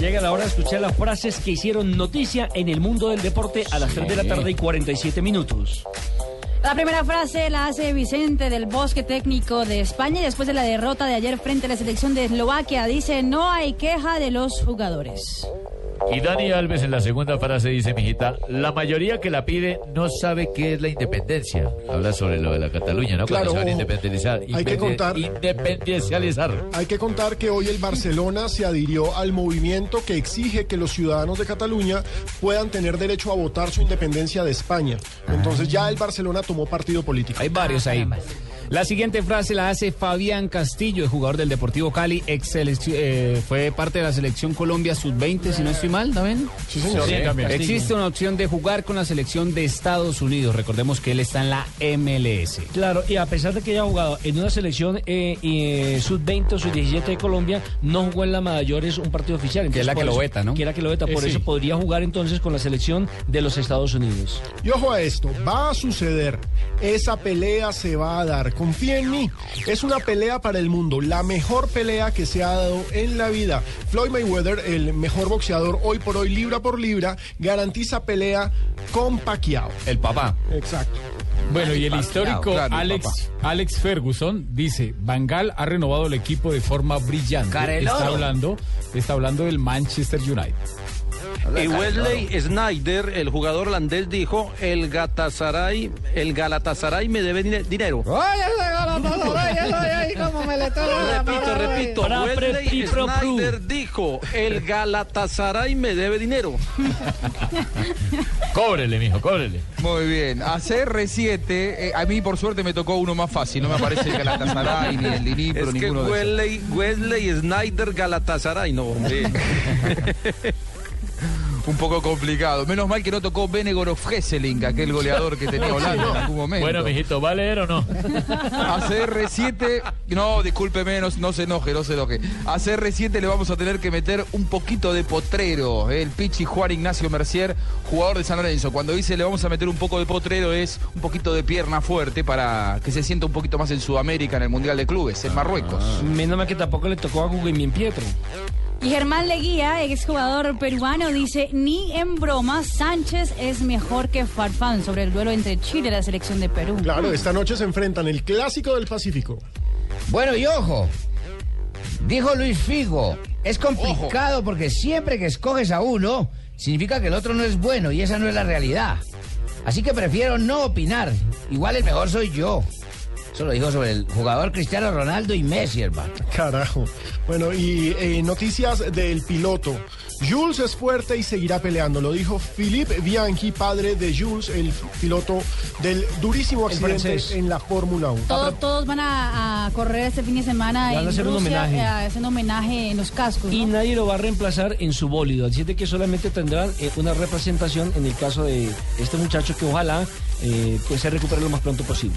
Llega la hora de escuchar las frases que hicieron noticia en el mundo del deporte a las 3 de la tarde y 47 minutos. La primera frase la hace Vicente del Bosque Técnico de España y después de la derrota de ayer frente a la selección de Eslovaquia dice no hay queja de los jugadores. Y Dani Alves en la segunda frase dice, mijita, la mayoría que la pide no sabe qué es la independencia. Habla sobre lo de la Cataluña, ¿no? Claro, Cuando se van a independizar. Hay que contar- Independencializar. Hay que contar que hoy el Barcelona se adhirió al movimiento que exige que los ciudadanos de Cataluña puedan tener derecho a votar su independencia de España. Entonces ya el Barcelona tomó partido político. Hay varios ahí. La siguiente frase la hace Fabián Castillo, el jugador del Deportivo Cali, ex eh, fue parte de la selección Colombia sub-20, si no estoy mal, ¿también? Sí, señor. Existe una opción de jugar con la selección de Estados Unidos. Recordemos que él está en la MLS. Claro, y a pesar de que haya jugado en una selección eh, eh, sub-20 o sub-17 de Colombia, no jugó en la mayores un partido oficial. Que es la que lo veta, ¿no? Que es la que lo veta, por Eh, eso sí. podría jugar entonces con la selección de los Estados Unidos. Y ojo a esto, va a suceder. Esa pelea se va a dar. Confía en mí. Es una pelea para el mundo. La mejor pelea que se ha dado en la vida. Floyd Mayweather, el mejor boxeador hoy por hoy, libra por libra, garantiza pelea con Pacquiao. El papá. Exacto. Bueno, y el histórico claro, Alex, Alex Ferguson dice, Bangal ha renovado el equipo de forma brillante. Careloro. Está hablando, está hablando del Manchester United. Y Wesley Snyder, el jugador holandés, dijo, el Galatasaray, el Galatasaray me debe dine- dinero. Repito, repito, Para pre- Wesley y pro pru. Snyder dijo, el Galatasaray me debe dinero. Cóbrele, mijo, cóbrele. Muy bien. A CR7, eh, a mí por suerte me tocó uno más fácil. No me aparece el Galatasaray ni el Dinipro, Es que ninguno de esos. Wesley, Wesley Snyder Galatasaray, no, hombre. Un poco complicado. Menos mal que no tocó Benegorov Hesseling, aquel goleador que tenía Holanda en algún momento. Bueno, mijito, ¿va a leer o no? A CR7, no, discúlpeme, no, no se enoje, no se enoje. A CR7 le vamos a tener que meter un poquito de potrero. eh, El Pichi Juan Ignacio Mercier, jugador de San Lorenzo. Cuando dice le vamos a meter un poco de potrero es un poquito de pierna fuerte para que se sienta un poquito más en Sudamérica, en el Mundial de Clubes, en Marruecos. Menos mal que tampoco le tocó a Guglielmin Pietro. Y Germán Leguía, exjugador peruano, dice ni en broma Sánchez es mejor que Farfán sobre el duelo entre Chile y la selección de Perú. Claro, esta noche se enfrentan el clásico del Pacífico. Bueno, y ojo, dijo Luis Figo, es complicado porque siempre que escoges a uno, significa que el otro no es bueno y esa no es la realidad. Así que prefiero no opinar. Igual el mejor soy yo. Eso lo dijo sobre el jugador Cristiano Ronaldo y Messi, hermano. Carajo. Bueno, y eh, noticias del piloto. Jules es fuerte y seguirá peleando. Lo dijo Philippe Bianchi, padre de Jules, el piloto del durísimo accidente francés. en la Fórmula 1. Todo- todos van a, a correr este fin de semana Le van a hacer un homenaje. eh, haciendo homenaje en los cascos. Y ¿no? nadie lo va a reemplazar en su bólido. Así de que solamente tendrán eh, una representación en el caso de este muchacho que ojalá eh, pues se recupere lo más pronto posible.